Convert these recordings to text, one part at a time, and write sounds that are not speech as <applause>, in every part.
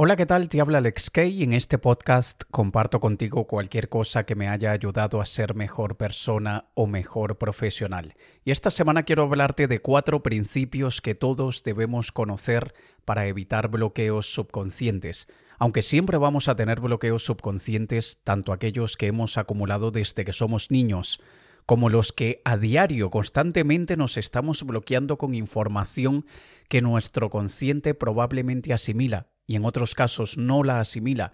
Hola, ¿qué tal? Te habla Alex Kay y en este podcast comparto contigo cualquier cosa que me haya ayudado a ser mejor persona o mejor profesional. Y esta semana quiero hablarte de cuatro principios que todos debemos conocer para evitar bloqueos subconscientes. Aunque siempre vamos a tener bloqueos subconscientes, tanto aquellos que hemos acumulado desde que somos niños, como los que a diario constantemente nos estamos bloqueando con información que nuestro consciente probablemente asimila y en otros casos no la asimila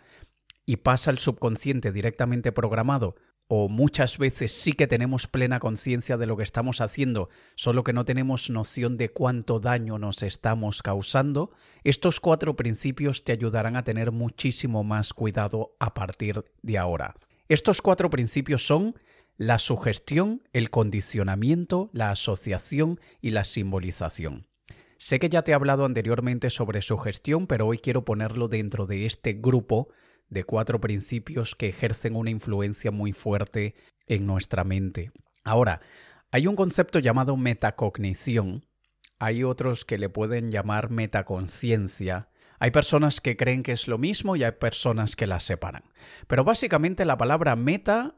y pasa al subconsciente directamente programado, o muchas veces sí que tenemos plena conciencia de lo que estamos haciendo, solo que no tenemos noción de cuánto daño nos estamos causando, estos cuatro principios te ayudarán a tener muchísimo más cuidado a partir de ahora. Estos cuatro principios son la sugestión, el condicionamiento, la asociación y la simbolización. Sé que ya te he hablado anteriormente sobre su gestión, pero hoy quiero ponerlo dentro de este grupo de cuatro principios que ejercen una influencia muy fuerte en nuestra mente. Ahora, hay un concepto llamado metacognición, hay otros que le pueden llamar metaconciencia, hay personas que creen que es lo mismo y hay personas que las separan. Pero básicamente la palabra meta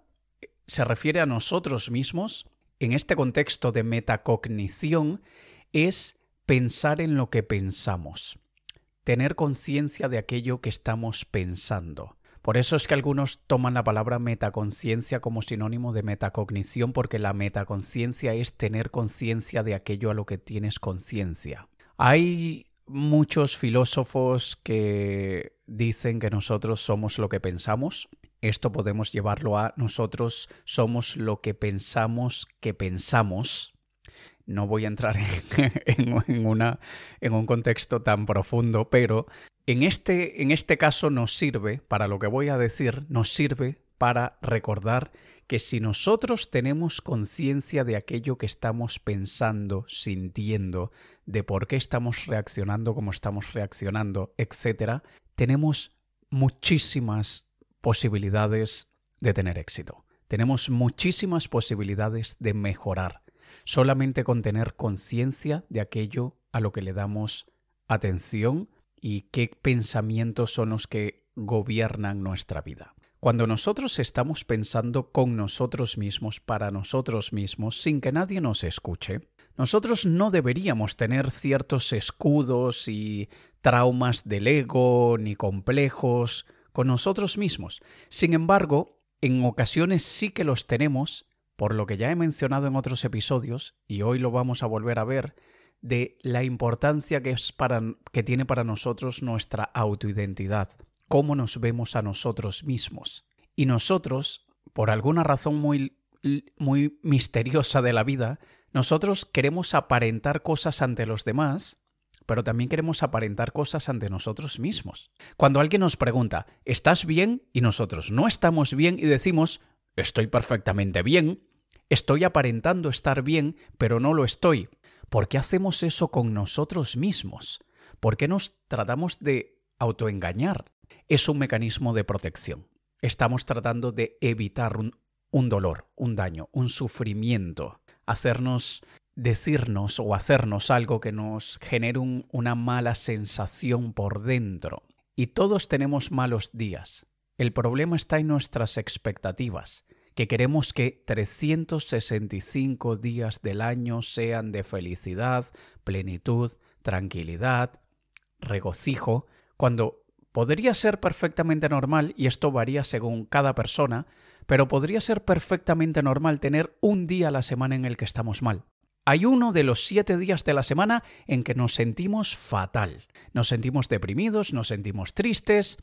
se refiere a nosotros mismos. En este contexto de metacognición es pensar en lo que pensamos, tener conciencia de aquello que estamos pensando. Por eso es que algunos toman la palabra metaconciencia como sinónimo de metacognición, porque la metaconciencia es tener conciencia de aquello a lo que tienes conciencia. Hay muchos filósofos que dicen que nosotros somos lo que pensamos. Esto podemos llevarlo a nosotros somos lo que pensamos que pensamos. No voy a entrar <laughs> en, una, en un contexto tan profundo, pero en este, en este caso nos sirve, para lo que voy a decir, nos sirve para recordar que si nosotros tenemos conciencia de aquello que estamos pensando, sintiendo, de por qué estamos reaccionando como estamos reaccionando, etc., tenemos muchísimas posibilidades de tener éxito. Tenemos muchísimas posibilidades de mejorar solamente con tener conciencia de aquello a lo que le damos atención y qué pensamientos son los que gobiernan nuestra vida. Cuando nosotros estamos pensando con nosotros mismos, para nosotros mismos, sin que nadie nos escuche, nosotros no deberíamos tener ciertos escudos y traumas del ego ni complejos con nosotros mismos. Sin embargo, en ocasiones sí que los tenemos por lo que ya he mencionado en otros episodios, y hoy lo vamos a volver a ver, de la importancia que, es para, que tiene para nosotros nuestra autoidentidad, cómo nos vemos a nosotros mismos. Y nosotros, por alguna razón muy, muy misteriosa de la vida, nosotros queremos aparentar cosas ante los demás, pero también queremos aparentar cosas ante nosotros mismos. Cuando alguien nos pregunta, ¿estás bien? y nosotros no estamos bien y decimos, estoy perfectamente bien, estoy aparentando estar bien, pero no lo estoy. ¿Por qué hacemos eso con nosotros mismos? ¿Por qué nos tratamos de autoengañar? Es un mecanismo de protección. Estamos tratando de evitar un, dolor, un daño, un sufrimiento, hacernos decirnos o hacernos algo que nos genere una mala sensación por dentro. Y todos tenemos malos días. El problema está en nuestras expectativas, que queremos que 365 días del año sean de felicidad, plenitud, tranquilidad, regocijo, cuando podría ser perfectamente normal, y esto varía según cada persona, pero podría ser perfectamente normal tener un día a la semana en el que estamos mal. Hay uno de los siete días de la semana en que nos sentimos fatal. Nos sentimos deprimidos, nos sentimos tristes,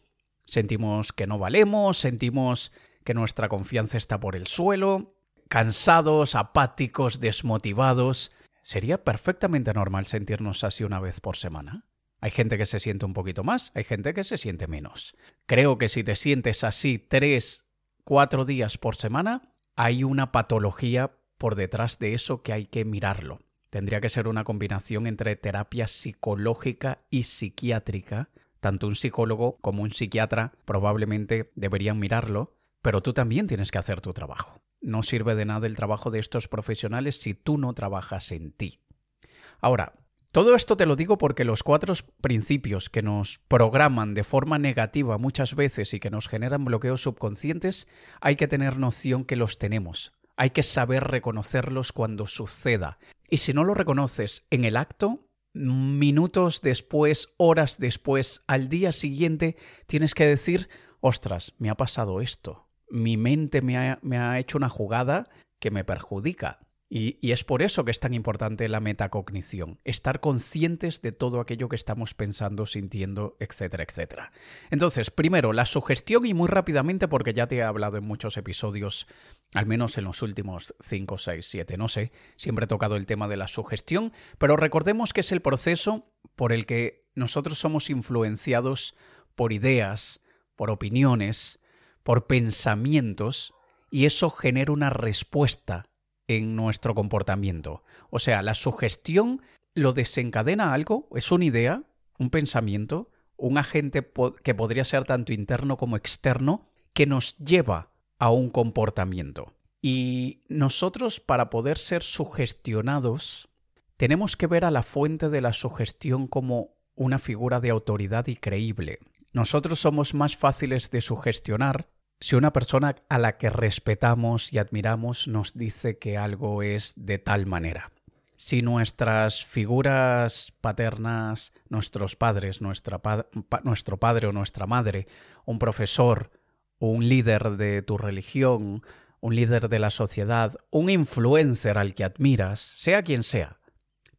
Sentimos que no valemos, sentimos que nuestra confianza está por el suelo, cansados, apáticos, desmotivados. Sería perfectamente normal sentirnos así una vez por semana. Hay gente que se siente un poquito más, hay gente que se siente menos. Creo que si te sientes así tres, cuatro días por semana, hay una patología por detrás de eso que hay que mirarlo. Tendría que ser una combinación entre terapia psicológica y psiquiátrica tanto un psicólogo como un psiquiatra probablemente deberían mirarlo, pero tú también tienes que hacer tu trabajo. No sirve de nada el trabajo de estos profesionales si tú no trabajas en ti. Ahora, Todo esto te lo digo porque los cuatro principios que nos programan de forma negativa muchas veces y que nos generan bloqueos subconscientes, hay que tener noción que los tenemos. Hay que saber reconocerlos cuando suceda. Y si no lo reconoces en el acto, minutos después, horas después, al día siguiente, tienes que decir, ostras, me ha pasado esto. Mi mente me ha, hecho una jugada que me perjudica. Y, es por eso que es tan importante la metacognición, estar conscientes de todo aquello que estamos pensando, sintiendo, etcétera, etcétera. Entonces, primero, la sugestión y muy rápidamente, porque ya te he hablado en muchos episodios, al menos en los últimos 5, 6, 7, no sé, siempre he tocado el tema de la sugestión, pero recordemos que es el proceso por el que nosotros somos influenciados por ideas, por opiniones, por pensamientos, y eso genera una respuesta en nuestro comportamiento. O sea, la sugestión lo desencadena algo, es una idea, un pensamiento, un agente que podría ser tanto interno como externo, que nos lleva a un comportamiento. Y nosotros, para poder ser sugestionados, tenemos que ver a la fuente de la sugestión como una figura de autoridad y creíble. Nosotros somos más fáciles de sugestionar si una persona a la que respetamos y admiramos nos dice que algo es de tal manera. Si nuestras figuras paternas, nuestros padres, nuestro padre o nuestra madre, un profesor, un líder de tu religión, un líder de la sociedad, un influencer al que admiras, sea quien sea,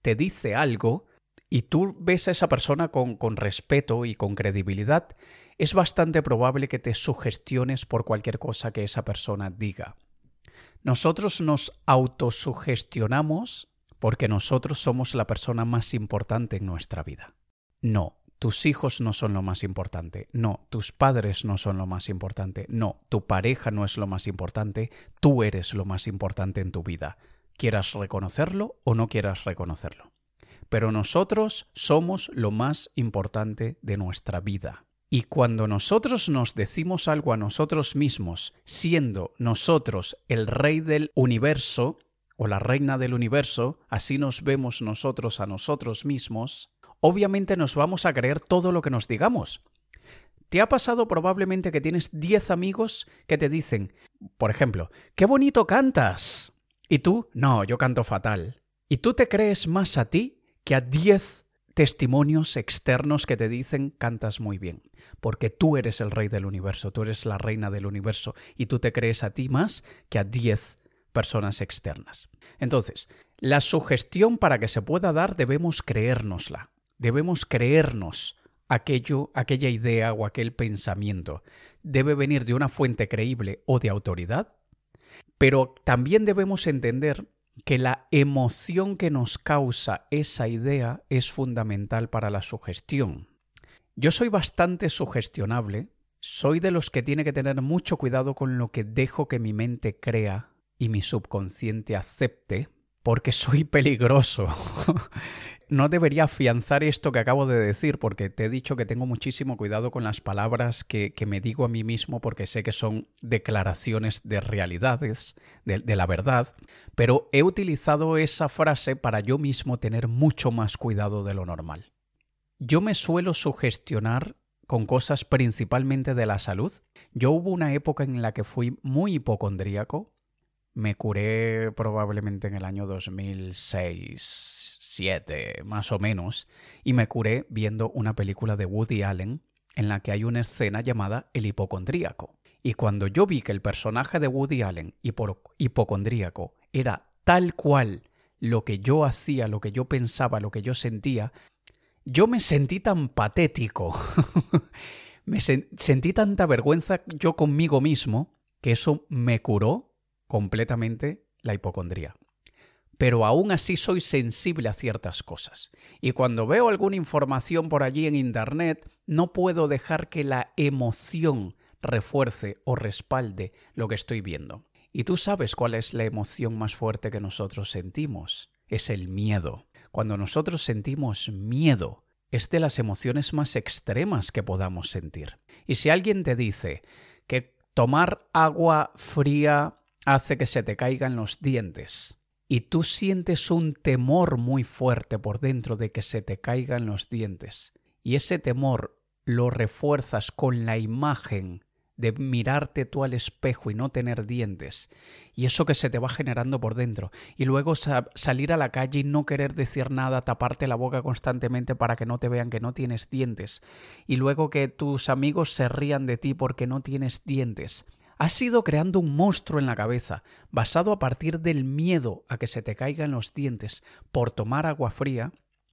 te dice algo y tú ves a esa persona con, con respeto y con credibilidad, es bastante probable que te sugestiones por cualquier cosa que esa persona diga. Nosotros nos autosugestionamos porque nosotros somos la persona más importante en nuestra vida. No, tus hijos no son lo más importante. No, tus padres no son lo más importante. No, tu pareja no es lo más importante. Tú eres lo más importante en tu vida. Quieras reconocerlo o no quieras reconocerlo. Pero nosotros somos lo más importante de nuestra vida. Y cuando nosotros nos decimos algo a nosotros mismos, siendo nosotros el rey del universo o la reina del universo, así nos vemos nosotros a nosotros mismos, obviamente nos vamos a creer todo lo que nos digamos. ¿Te ha pasado probablemente que tienes 10 amigos que te dicen, por ejemplo, qué bonito cantas? Y tú, no, yo canto fatal. Y tú te crees más a ti que a 10 testimonios externos que te dicen cantas muy bien, porque tú eres el rey del universo, tú eres la reina del universo y tú te crees a ti más que a 10 personas externas. Entonces, la sugestión para que se pueda dar debemos creérnosla, debemos creernos aquello, aquella idea o aquel pensamiento. Debe venir de una fuente creíble o de autoridad, pero también debemos entender que la emoción que nos causa esa idea es fundamental para la sugestión. Yo soy bastante sugestionable, soy de los que tiene que tener mucho cuidado con lo que dejo que mi mente crea y mi subconsciente acepte, porque soy peligroso. <laughs> no debería afianzar esto que acabo de decir, porque te he dicho que tengo muchísimo cuidado con las palabras que, me digo a mí mismo, porque sé que son declaraciones de realidades, de, de la verdad, pero he utilizado esa frase para yo mismo tener mucho más cuidado de lo normal. Yo me suelo sugestionar con cosas principalmente de la salud. Yo hubo una época en la que fui muy hipocondríaco, me curé probablemente en el año 2006, 7 más o menos, y me curé viendo una película de Woody Allen en la que hay una escena llamada El hipocondríaco. Y cuando yo vi que el personaje de Woody Allen, hipocondríaco, era tal cual lo que yo hacía, lo que yo pensaba, lo que yo sentía, yo me sentí tan patético, <laughs> me sentí tanta vergüenza yo conmigo mismo, que eso me curó completamente la hipocondría. Pero aún así soy sensible a ciertas cosas. Y cuando veo alguna información por allí en Internet, no puedo dejar que la emoción refuerce o respalde lo que estoy viendo. Y tú sabes cuál es la emoción más fuerte que nosotros sentimos. Es el miedo. Cuando nosotros sentimos miedo, es de las emociones más extremas que podamos sentir. Y si alguien te dice que tomar agua fría hace que se te caigan los dientes. y tú sientes un temor muy fuerte por dentro de que se te caigan los dientes, y ese temor lo refuerzas con la imagen de mirarte tú al espejo y no tener dientes, y eso que se te va generando por dentro, y luego salir a la calle y no querer decir nada, taparte la boca constantemente para que no te vean que no tienes dientes, y luego que tus amigos se rían de ti porque no tienes dientes. Has ido creando un monstruo en la cabeza, basado a partir del miedo a que se te caigan los dientes por tomar agua fría,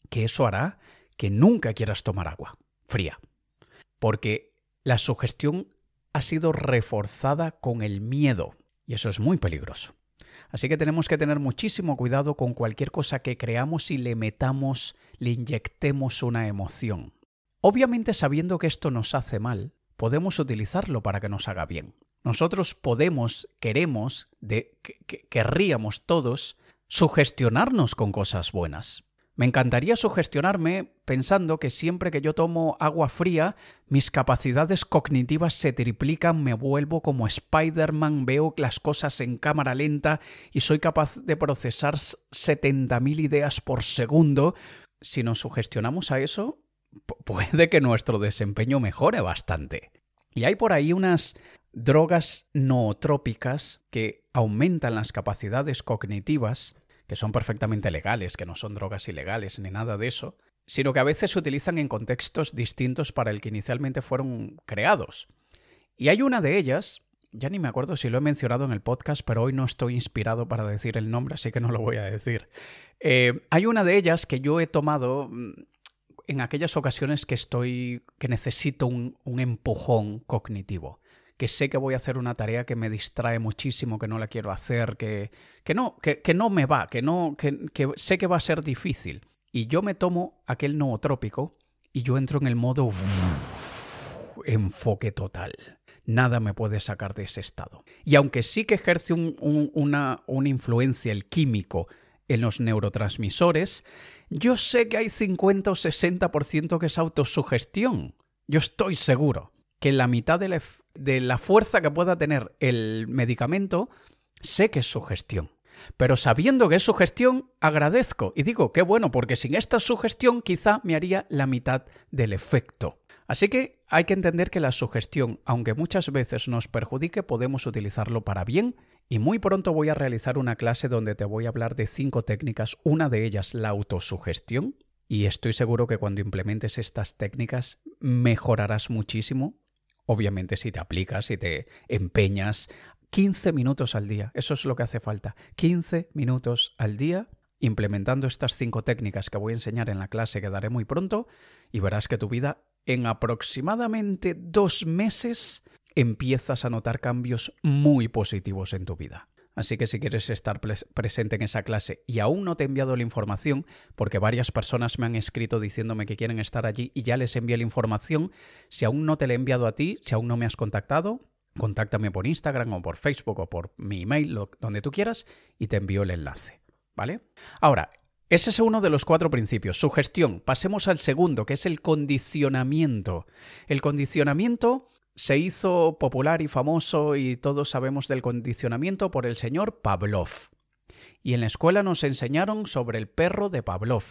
que eso hará que nunca quieras tomar agua fría. Porque la sugestión ha sido reforzada con el miedo, y eso es muy peligroso. Así que tenemos que tener muchísimo cuidado con cualquier cosa que creamos y le metamos, le inyectemos una emoción. Obviamente sabiendo que esto nos hace mal, podemos utilizarlo para que nos haga bien. Nosotros podemos, queremos, de, querríamos todos sugestionarnos con cosas buenas. Me encantaría sugestionarme pensando que siempre que yo tomo agua fría, mis capacidades cognitivas se triplican, me vuelvo como Spider-Man, veo las cosas en cámara lenta y soy capaz de procesar 70.000 ideas por segundo. Si nos sugestionamos a eso, puede que nuestro desempeño mejore bastante. Y hay por ahí unas drogas nootrópicas que aumentan las capacidades cognitivas que son perfectamente legales, que no son drogas ilegales ni nada de eso, sino que a veces se utilizan en contextos distintos para el que inicialmente fueron creados. Y hay una de ellas, ya ni me acuerdo si lo he mencionado en el podcast, pero hoy no estoy inspirado para decir el nombre, así que no lo voy a decir. Eh, hay una de ellas que yo he tomado mm, en aquellas ocasiones que estoy, que necesito un empujón cognitivo que sé que voy a hacer una tarea que me distrae muchísimo, que no la quiero hacer, que, que no, que, no me va, que, no, que, que sé que va a ser difícil. Y yo me tomo aquel nootrópico y yo entro en el modo <laughs> enfoque total. Nada me puede sacar de ese estado. Y aunque sí que ejerce una, una influencia el químico en los neurotransmisores, yo sé que hay 50 o 60% que es autosugestión. Yo estoy seguro que la mitad de la, fuerza que pueda tener el medicamento, sé que es sugestión. Pero sabiendo que es sugestión, agradezco y digo, qué bueno, porque sin esta sugestión quizá me haría la mitad del efecto. Así que hay que entender que la sugestión, aunque muchas veces nos perjudique, podemos utilizarlo para bien y muy pronto voy a realizar una clase donde te voy a hablar de cinco técnicas, una de ellas la autosugestión, y estoy seguro que cuando implementes estas técnicas mejorarás muchísimo Obviamente si te aplicas, si te empeñas, 15 minutos al día, eso es lo que hace falta. 15 minutos al día implementando estas cinco técnicas que voy a enseñar en la clase que daré muy pronto y verás que tu vida en aproximadamente dos meses empiezas a notar cambios muy positivos en tu vida. Así que si quieres estar presente en esa clase y aún no te he enviado la información, porque varias personas me han escrito diciéndome que quieren estar allí y ya les envié la información, si aún no te la he enviado a ti, si aún no me has contactado, contáctame por Instagram o por Facebook o por mi email, donde tú quieras, y te envío el enlace. ¿Vale? Ahora, ese es uno de los cuatro principios. Sugestión. Pasemos al segundo, que es el condicionamiento. El condicionamiento se hizo popular y famoso y todos sabemos del condicionamiento por el señor Pavlov. Y en la escuela nos enseñaron sobre el perro de Pavlov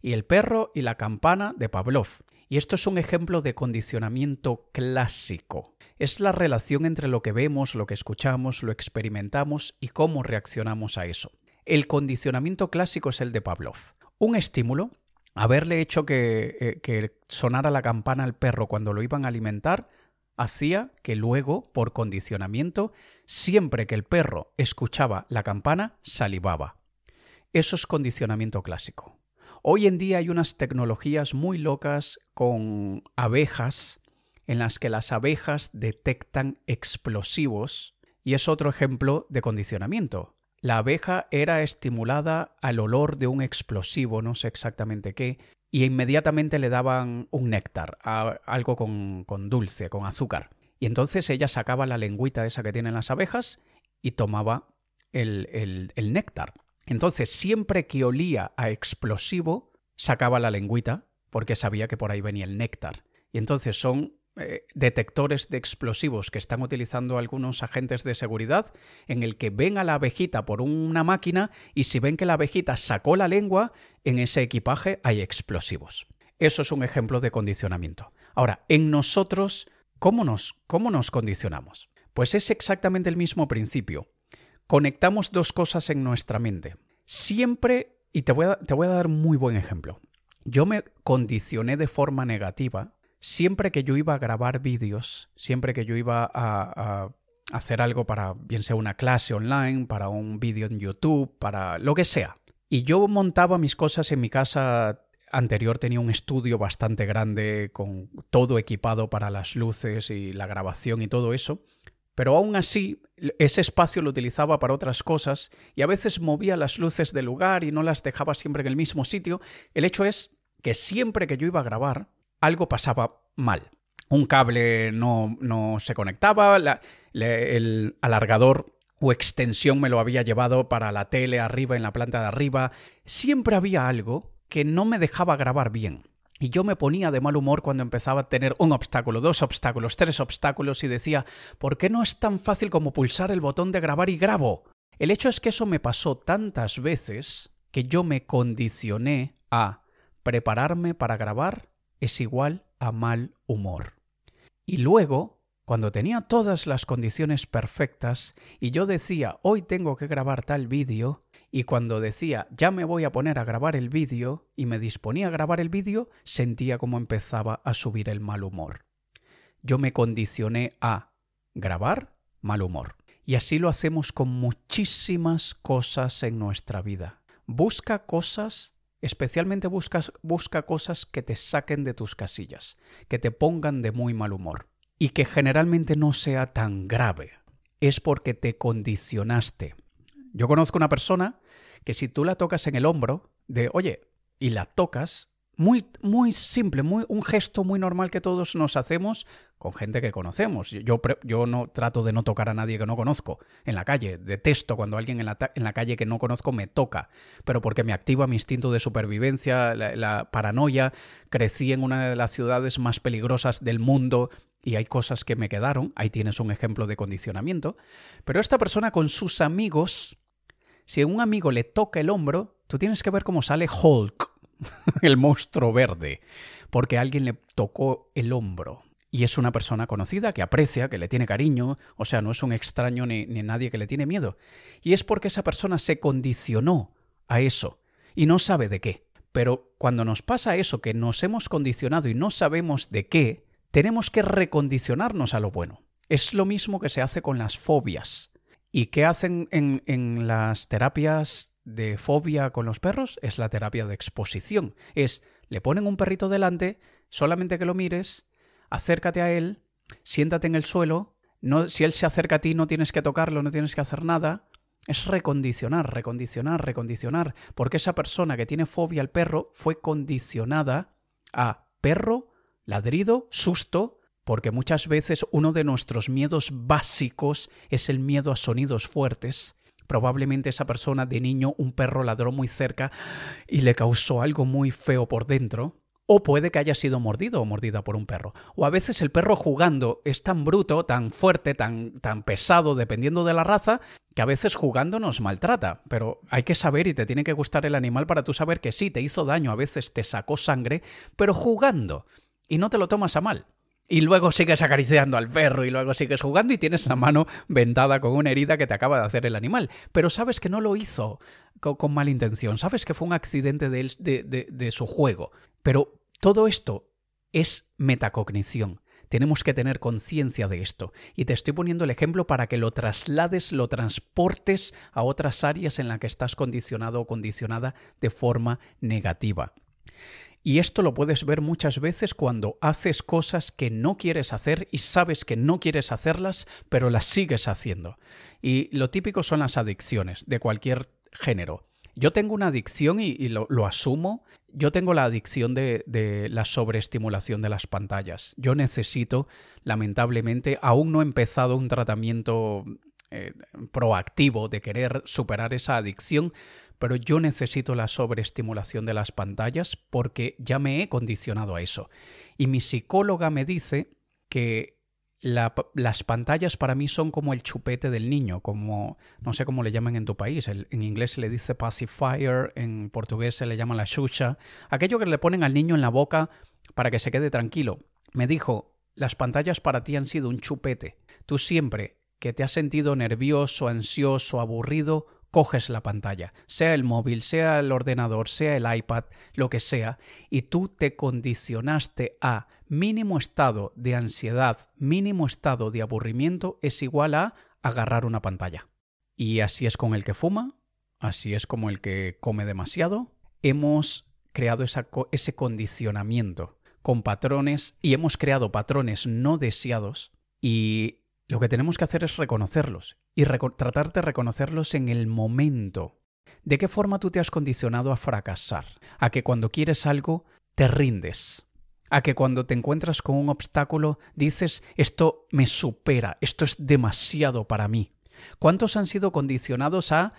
y el perro y la campana de Pavlov. Y esto es un ejemplo de condicionamiento clásico. Es la relación entre lo que vemos, lo que escuchamos, lo experimentamos y cómo reaccionamos a eso. El condicionamiento clásico es el de Pavlov. Un estímulo, haberle hecho que, eh, sonara la campana al perro cuando lo iban a alimentar, hacía que luego, por condicionamiento, siempre que el perro escuchaba la campana, salivaba. Eso es condicionamiento clásico. Hoy en día hay unas tecnologías muy locas con abejas en las que las abejas detectan explosivos y es otro ejemplo de condicionamiento. La abeja era estimulada al olor de un explosivo, no sé exactamente qué, y inmediatamente le daban un néctar, algo con, dulce, con azúcar. Y entonces ella sacaba la lengüita esa que tienen las abejas y tomaba el, el, néctar. Entonces, siempre que olía a explosivo, sacaba la lengüita porque sabía que por ahí venía el néctar. Y entonces son eh, detectores de explosivos que están utilizando algunos agentes de seguridad, en el que ven a la abejita por una máquina y si ven que la abejita sacó la lengua, en ese equipaje hay explosivos. Eso es un ejemplo de condicionamiento. Ahora, en nosotros, ¿cómo nos, cómo nos condicionamos? Pues es exactamente el mismo principio. Conectamos dos cosas en nuestra mente. Siempre, y te voy a, te voy a dar muy buen ejemplo. Yo me condicioné de forma negativa siempre que yo iba a grabar vídeos, siempre que yo iba a, hacer algo para, bien sea una clase online, para un vídeo en YouTube, para lo que sea. Y yo montaba mis cosas en mi casa anterior tenía un estudio bastante grande con todo equipado para las luces y la grabación y todo eso, pero aún así ese espacio lo utilizaba para otras cosas y a veces movía las luces del lugar y no las dejaba siempre en el mismo sitio. El hecho es que siempre que yo iba a grabar, algo pasaba mal. Un cable no, no se conectaba, el alargador o extensión me lo había llevado para la tele arriba en la planta de arriba. Siempre había algo que no me dejaba grabar bien. Y yo me ponía de mal humor cuando empezaba a tener un obstáculo, dos obstáculos, tres obstáculos y decía, ¿por qué no es tan fácil como pulsar el botón de grabar y grabo? El hecho es que eso me pasó tantas veces que yo me condicioné a prepararme para grabar es igual a mal humor. Y luego, cuando tenía todas las condiciones perfectas y yo decía, hoy tengo que grabar tal vídeo, y cuando decía, ya me voy a poner a grabar el vídeo, y me disponía a grabar el vídeo, sentía como empezaba a subir el mal humor. Yo me condicioné a grabar mal humor. Y así lo hacemos con muchísimas cosas en nuestra vida. Busca cosas Especialmente busca cosas que te saquen de tus casillas, que te pongan de muy mal humor y que generalmente no sea tan grave. Es porque te condicionaste. Yo conozco una persona que si tú la tocas en el hombro, de oye, y la tocas, muy, muy simple, muy, un gesto muy normal que todos nos hacemos con gente que conocemos. Yo, yo no trato de no tocar a nadie que no conozco en la calle. Detesto cuando alguien en la, en la calle que no conozco me toca, pero porque me activa mi instinto de supervivencia, la, la paranoia. Crecí en una de las ciudades más peligrosas del mundo y hay cosas que me quedaron. Ahí tienes un ejemplo de condicionamiento. Pero esta persona con sus amigos, si un amigo le toca el hombro, tú tienes que ver cómo sale Hulk <laughs> el monstruo verde, porque alguien le tocó el hombro. Y es una persona conocida que aprecia, que le tiene cariño, o sea, no es un extraño ni, nadie que le tiene miedo. Y es porque esa persona se condicionó a eso y no sabe de qué. Pero cuando nos pasa eso, que nos hemos condicionado y no sabemos de qué, tenemos que recondicionarnos a lo bueno. Es lo mismo que se hace con las fobias. ¿Y qué hacen en, en las terapias de fobia con los perros es la terapia de exposición. Es, le ponen un perrito delante, solamente que lo mires, acércate a él, siéntate en el suelo, no, si él se acerca a ti no tienes que tocarlo, no tienes que hacer nada. Es recondicionar, recondicionar, recondicionar, porque esa persona que tiene fobia al perro fue condicionada a perro, ladrido, susto, porque muchas veces uno de nuestros miedos básicos es el miedo a sonidos fuertes Probablemente esa persona de niño un perro ladró muy cerca y le causó algo muy feo por dentro. O puede que haya sido mordido o mordida por un perro. O a veces el perro jugando es tan bruto, tan fuerte, tan, tan pesado, dependiendo de la raza, que a veces jugando nos maltrata. Pero hay que saber y te tiene que gustar el animal para tú saber que sí, te hizo daño, a veces te sacó sangre, pero jugando. Y no te lo tomas a mal. Y luego sigues acariciando al perro y luego sigues jugando y tienes la mano vendada con una herida que te acaba de hacer el animal. Pero sabes que no lo hizo con, mala intención, sabes que fue un accidente de, de, de su juego. Pero todo esto es metacognición. Tenemos que tener conciencia de esto. Y te estoy poniendo el ejemplo para que lo traslades, lo transportes a otras áreas en las que estás condicionado o condicionada de forma negativa. Y esto lo puedes ver muchas veces cuando haces cosas que no quieres hacer y sabes que no quieres hacerlas, pero las sigues haciendo. Y lo típico son las adicciones de cualquier género. Yo tengo una adicción y, lo, asumo. Yo tengo la adicción de, la sobreestimulación de las pantallas. Yo necesito, lamentablemente, aún no he empezado un tratamiento eh, proactivo de querer superar esa adicción, pero yo necesito la sobreestimulación de las pantallas porque ya me he condicionado a eso. Y mi psicóloga me dice que las pantallas para mí son como el chupete del niño, como no sé cómo le llaman en tu país. en inglés se le dice pacifier, en portugués se le llama la xuxa. Aquello que le ponen al niño en la boca para que se quede tranquilo. Me dijo, las pantallas para ti han sido un chupete. Tú siempre que te has sentido nervioso, ansioso, aburrido, coges la pantalla, sea el móvil, sea el ordenador, sea el iPad, lo que sea, y tú te condicionaste a mínimo estado de ansiedad, mínimo estado de aburrimiento es igual a agarrar una pantalla. Y así es con el que fuma, así es como el que come demasiado. Hemos creado ese condicionamiento con patrones y hemos creado patrones no deseados y lo que tenemos que hacer es reconocerlos y tratar de reconocerlos en el momento. ¿De qué forma tú te has condicionado a fracasar? A que cuando quieres algo te rindes. A que cuando te encuentras con un obstáculo dices esto me supera, esto es demasiado para mí. ¿Cuántos han sido condicionados a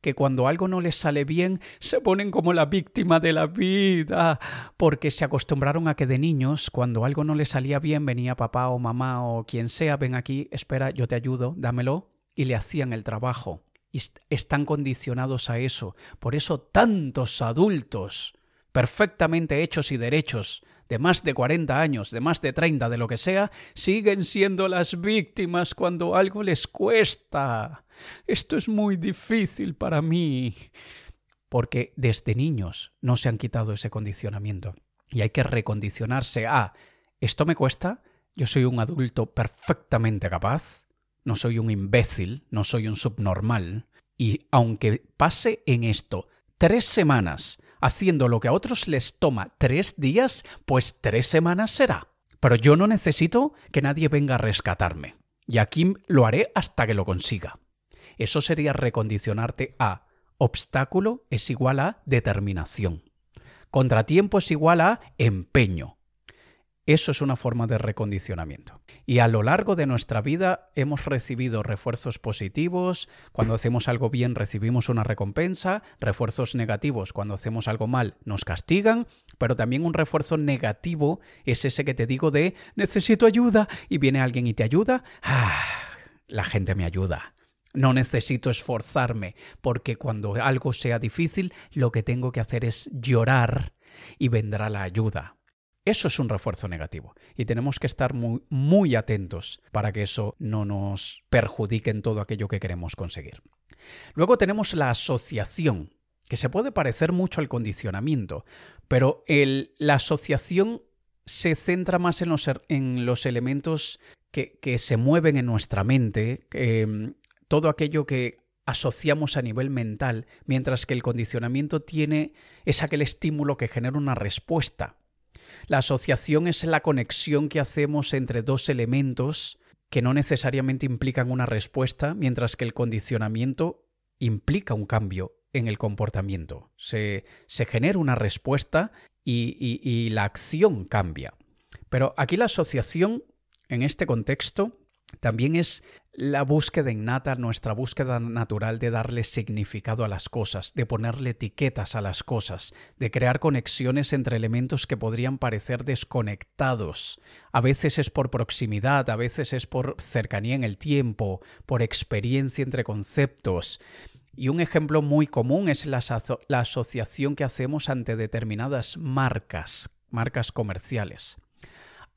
que cuando algo no les sale bien se ponen como la víctima de la vida, porque se acostumbraron a que de niños, cuando algo no les salía bien, venía papá o mamá o quien sea, ven aquí, espera, yo te ayudo, dámelo, y le hacían el trabajo. Y están condicionados a eso. Por eso tantos adultos, perfectamente hechos y derechos, de más de 40 años, de más de 30, de lo que sea, siguen siendo las víctimas cuando algo les cuesta. Esto es muy difícil para mí. Porque desde niños no se han quitado ese condicionamiento. Y hay que recondicionarse a esto me cuesta, yo soy un adulto perfectamente capaz, no soy un imbécil, no soy un subnormal, y aunque pase en esto tres semanas haciendo lo que a otros les toma tres días, pues tres semanas será. Pero yo no necesito que nadie venga a rescatarme. Y aquí lo haré hasta que lo consiga. Eso sería recondicionarte a obstáculo es igual a determinación. Contratiempo es igual a empeño. Eso es una forma de recondicionamiento. Y a lo largo de nuestra vida hemos recibido refuerzos positivos, cuando hacemos algo bien recibimos una recompensa, refuerzos negativos, cuando hacemos algo mal nos castigan, pero también un refuerzo negativo es ese que te digo de necesito ayuda y viene alguien y te ayuda. Ah, la gente me ayuda. No necesito esforzarme, porque cuando algo sea difícil, lo que tengo que hacer es llorar y vendrá la ayuda. Eso es un refuerzo negativo y tenemos que estar muy, atentos para que eso no nos perjudique en todo aquello que queremos conseguir. Luego tenemos la asociación, que se puede parecer mucho al condicionamiento, pero la asociación se centra más en los, los elementos que, se mueven en nuestra mente, em, todo aquello que asociamos a nivel mental, mientras que el condicionamiento tiene es aquel estímulo que genera una respuesta. La asociación es la conexión que hacemos entre dos elementos que no necesariamente implican una respuesta, mientras que el condicionamiento implica un cambio en el comportamiento. Se, genera una respuesta y la acción cambia. Pero aquí la asociación, en este contexto, también es la búsqueda innata, nuestra búsqueda natural de darle significado a las cosas, de ponerle etiquetas a las cosas, de crear conexiones entre elementos que podrían parecer desconectados. A veces es por proximidad, a veces es por cercanía en el tiempo, por experiencia entre conceptos. Y un ejemplo muy común es la, asociación que hacemos ante determinadas marcas, marcas comerciales.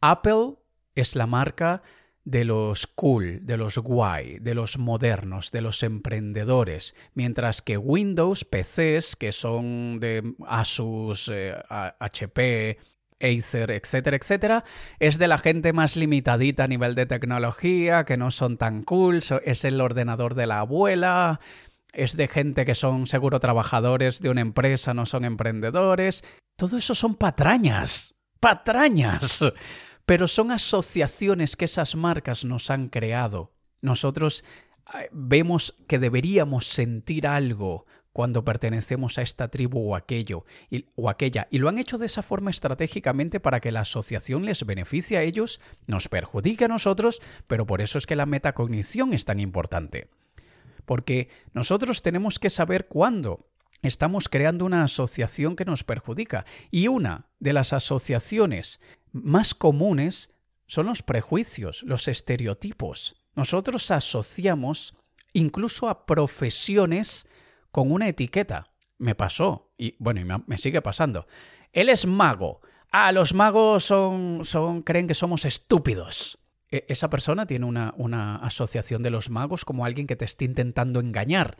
Apple es la marca de los cool, de los guay, de los modernos, de los emprendedores, mientras que Windows, PCs, que son de Asus, HP, eh, Acer, etcétera, etcétera, es de la gente más limitadita a nivel de tecnología, que no son tan cool, es el ordenador de la abuela, es de gente que son seguro trabajadores de una empresa, no son emprendedores. Todo eso son patrañas, patrañas pero son asociaciones que esas marcas nos han creado. Nosotros eh, vemos que deberíamos sentir algo cuando pertenecemos a esta tribu o aquello o aquella y lo han hecho de esa forma estratégicamente para que la asociación les beneficie a ellos, nos perjudique a nosotros, pero por eso es que la metacognición es tan importante. Porque nosotros tenemos que saber cuándo estamos creando una asociación que nos perjudica y una de las asociaciones más comunes son los prejuicios, los estereotipos. Nosotros asociamos incluso a profesiones con una etiqueta. Me pasó, y bueno, y me, sigue pasando. Él es mago. Ah, los magos son, son, creen que somos estúpidos. E, esa persona tiene una, una asociación de los magos como alguien que te está intentando engañar.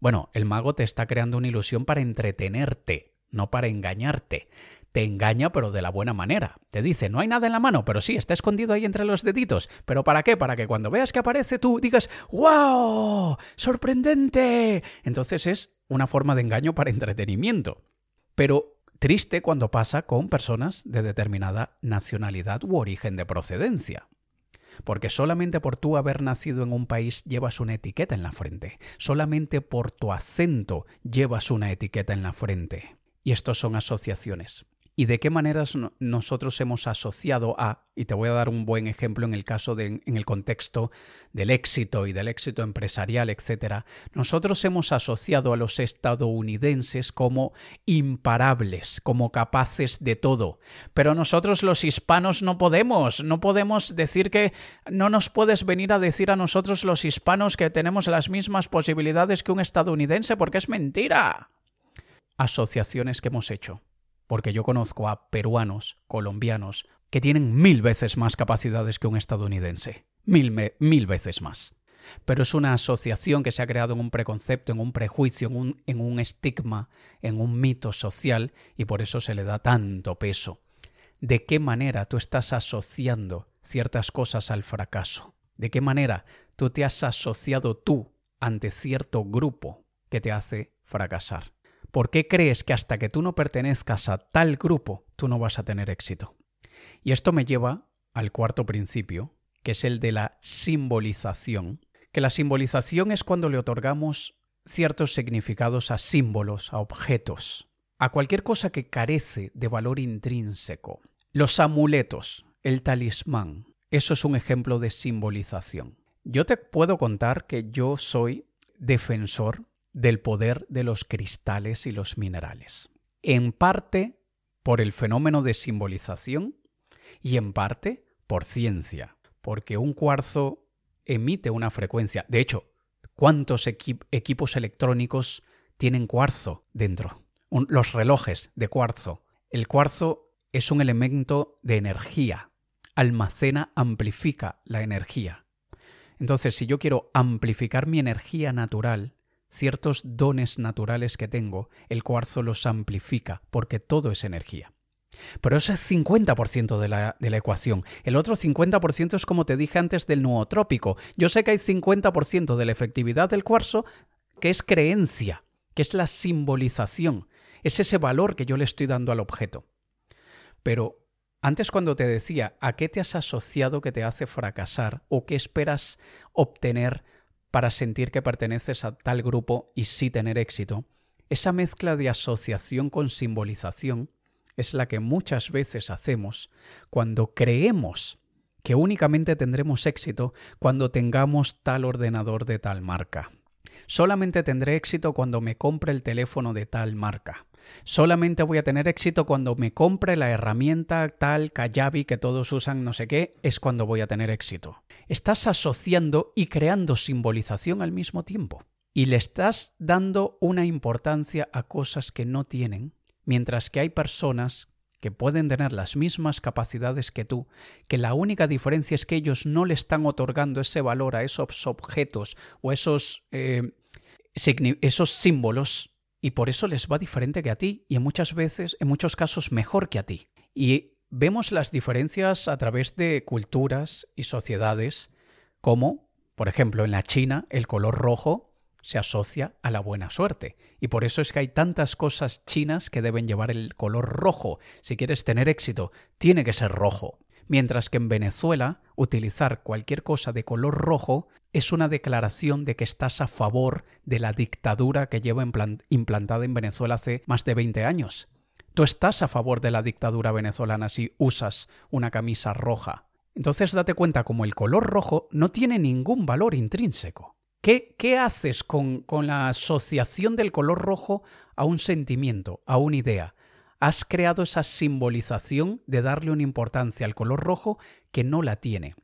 Bueno, el mago te está creando una ilusión para entretenerte, no para engañarte te engaña pero de la buena manera. Te dice, no hay nada en la mano, pero sí, está escondido ahí entre los deditos. ¿Pero para qué? Para que cuando veas que aparece tú digas, ¡wow! ¡Sorprendente! Entonces es una forma de engaño para entretenimiento. Pero triste cuando pasa con personas de determinada nacionalidad u origen de procedencia. Porque solamente por tú haber nacido en un país llevas una etiqueta en la frente. Solamente por tu acento llevas una etiqueta en la frente. Y estos son asociaciones y de qué maneras nosotros hemos asociado a, y te voy a dar un buen ejemplo en el caso de, en el contexto del éxito y del éxito empresarial, etcétera, nosotros hemos asociado a los estadounidenses como imparables, como capaces de todo. Pero nosotros los hispanos no podemos, no podemos decir que no nos puedes venir a decir a nosotros los hispanos que tenemos las mismas posibilidades que un estadounidense, porque es mentira. Asociaciones que hemos hecho porque yo conozco a peruanos, colombianos, que tienen mil veces más capacidades que un estadounidense. Mil, mil veces más. Pero es una asociación que se ha creado en un preconcepto, en un prejuicio, en un, en un estigma, en un mito social, y por eso se le da tanto peso. ¿De qué manera tú estás asociando ciertas cosas al fracaso? ¿De qué manera tú te has asociado tú ante cierto grupo que te hace fracasar? ¿Por qué crees que hasta que tú no pertenezcas a tal grupo, tú no vas a tener éxito? Y esto me lleva al cuarto principio, que es el de la simbolización, que la simbolización es cuando le otorgamos ciertos significados a símbolos, a objetos, a cualquier cosa que carece de valor intrínseco. Los amuletos, el talismán, eso es un ejemplo de simbolización. Yo te puedo contar que yo soy defensor del poder de los cristales y los minerales. En parte por el fenómeno de simbolización y en parte por ciencia, porque un cuarzo emite una frecuencia. De hecho, ¿cuántos equipos electrónicos tienen cuarzo dentro? los relojes de cuarzo. El cuarzo es un elemento de energía. Almacena, amplifica la energía. Entonces, si yo quiero amplificar mi energía natural, ciertos dones naturales que tengo, el cuarzo los amplifica, porque todo es energía. Pero ese es 50% de la, de la ecuación. El otro 50% es como te dije antes del nuotrópico. Yo sé que hay 50% de la efectividad del cuarzo que es creencia, que es la simbolización, es ese valor que yo le estoy dando al objeto. Pero antes cuando te decía a qué te has asociado que te hace fracasar o qué esperas obtener para sentir que perteneces a tal grupo y sí tener éxito, esa mezcla de asociación con simbolización es la que muchas veces hacemos cuando creemos que únicamente tendremos éxito cuando tengamos tal ordenador de tal marca. Solamente tendré éxito cuando me compre el teléfono de tal marca. Solamente voy a tener éxito cuando me compre la herramienta tal Kajabi que todos usan no sé qué, es cuando voy a tener éxito. Estás asociando y creando simbolización al mismo tiempo. Y le estás dando una importancia a cosas que no tienen, mientras que hay personas que pueden tener las mismas capacidades que tú, que la única diferencia es que ellos no le están otorgando ese valor a esos objetos o esos, eh, esos símbolos y por eso les va diferente que a ti y en muchas veces, en muchos casos, mejor que a ti. Y vemos las diferencias a través de culturas y sociedades, como, por ejemplo, en la China el color rojo se asocia a la buena suerte. Y por eso es que hay tantas cosas chinas que deben llevar el color rojo. Si quieres tener éxito, tiene que ser rojo mientras que en Venezuela utilizar cualquier cosa de color rojo es una declaración de que estás a favor de la dictadura que lleva implantada en Venezuela hace más de 20 años. Tú estás a favor de la dictadura venezolana si usas una camisa roja. Entonces date cuenta como el color rojo no tiene ningún valor intrínseco. ¿Qué, haces con la asociación del color rojo a un sentimiento, a una idea? Has creado esa simbolización de darle una importancia al color rojo que no la tiene.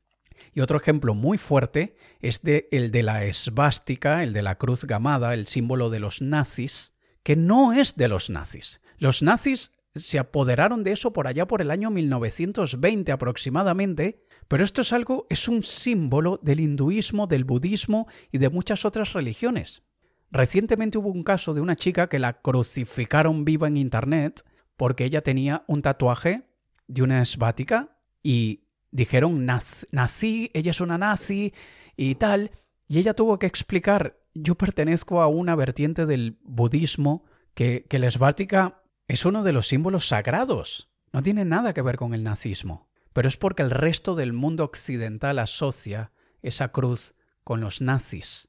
Y otro ejemplo muy fuerte es de, el de la esvástica, el de la cruz gamada, el símbolo de los nazis, que no es de los nazis. Los nazis se apoderaron de eso por allá por el año 1920 aproximadamente, pero esto es algo, es un símbolo del hinduismo, del budismo y de muchas otras religiones. Recientemente hubo un caso de una chica que la crucificaron viva en internet porque ella tenía un tatuaje de una esvática y dijeron nací, ella es una nazi y tal, y ella tuvo que explicar, yo pertenezco a una vertiente del budismo que, la esvática es uno de los símbolos sagrados, no tiene nada que ver con el nazismo, pero es porque el resto del mundo occidental asocia esa cruz con los nazis.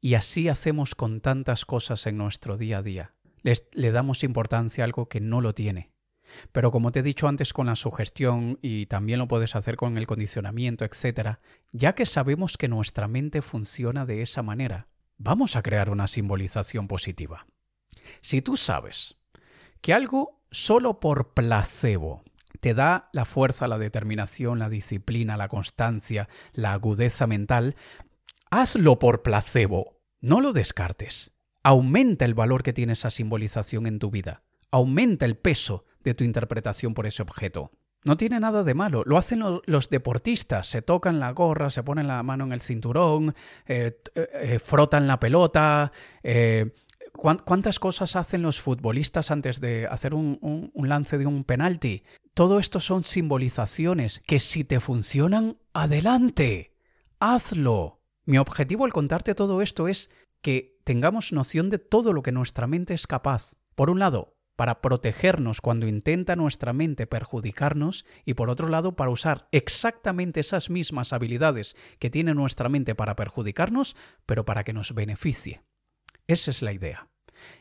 Y así hacemos con tantas cosas en nuestro día a día. Le damos importancia a algo que no lo tiene. Pero como te he dicho antes con la sugestión y también lo puedes hacer con el condicionamiento, etc., ya que sabemos que nuestra mente funciona de esa manera, vamos a crear una simbolización positiva. Si tú sabes que algo solo por placebo te da la fuerza, la determinación, la disciplina, la constancia, la agudeza mental, hazlo por placebo, no lo descartes. Aumenta el valor que tiene esa simbolización en tu vida aumenta el peso de tu interpretación por ese objeto. No tiene nada de malo. Lo hacen los deportistas. Se tocan la gorra, se ponen la mano en el cinturón, eh, eh, eh, frotan la pelota. ¿Cuántas cosas hacen los futbolistas antes de hacer un, un lance de un penalti? Todo esto son simbolizaciones que si te funcionan, adelante. Hazlo. Mi objetivo al contarte todo esto es que tengamos noción de todo lo que nuestra mente es capaz. Por un lado, para protegernos cuando intenta nuestra mente perjudicarnos y por otro lado para usar exactamente esas mismas habilidades que tiene nuestra mente para perjudicarnos, pero para que nos beneficie. Esa es la idea.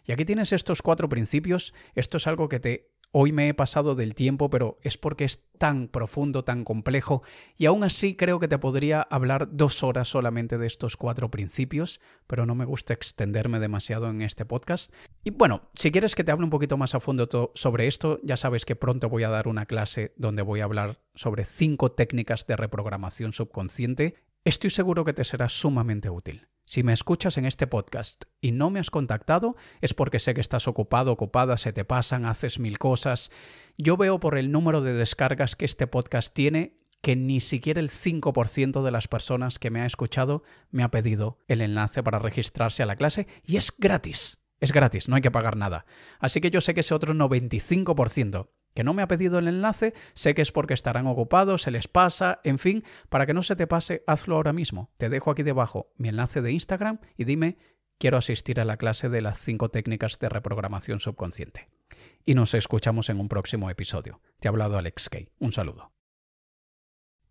Y aquí tienes estos cuatro principios. Esto es algo que te Hoy me he pasado del tiempo, pero es porque es tan profundo, tan complejo, y aún así creo que te podría hablar dos horas solamente de estos cuatro principios, pero no me gusta extenderme demasiado en este podcast. Y bueno, si quieres que te hable un poquito más a fondo sobre esto, ya sabes que pronto voy a dar una clase donde voy a hablar sobre cinco técnicas de reprogramación subconsciente. Estoy seguro que te será sumamente útil. Si me escuchas en este podcast y no me has contactado, es porque sé que estás ocupado, ocupada, se te pasan, haces mil cosas. Yo veo por el número de descargas que este podcast tiene que ni siquiera el 5% de las personas que me ha escuchado me ha pedido el enlace para registrarse a la clase y es gratis. Es gratis, no hay que pagar nada. Así que yo sé que ese otro 95% que no me ha pedido el enlace, sé que es porque estarán ocupados, se les pasa, en fin, para que no se te pase, hazlo ahora mismo. Te dejo aquí debajo mi enlace de Instagram y dime, quiero asistir a la clase de las 5 técnicas de reprogramación subconsciente. Y nos escuchamos en un próximo episodio. Te ha hablado Alex Kay. Un saludo.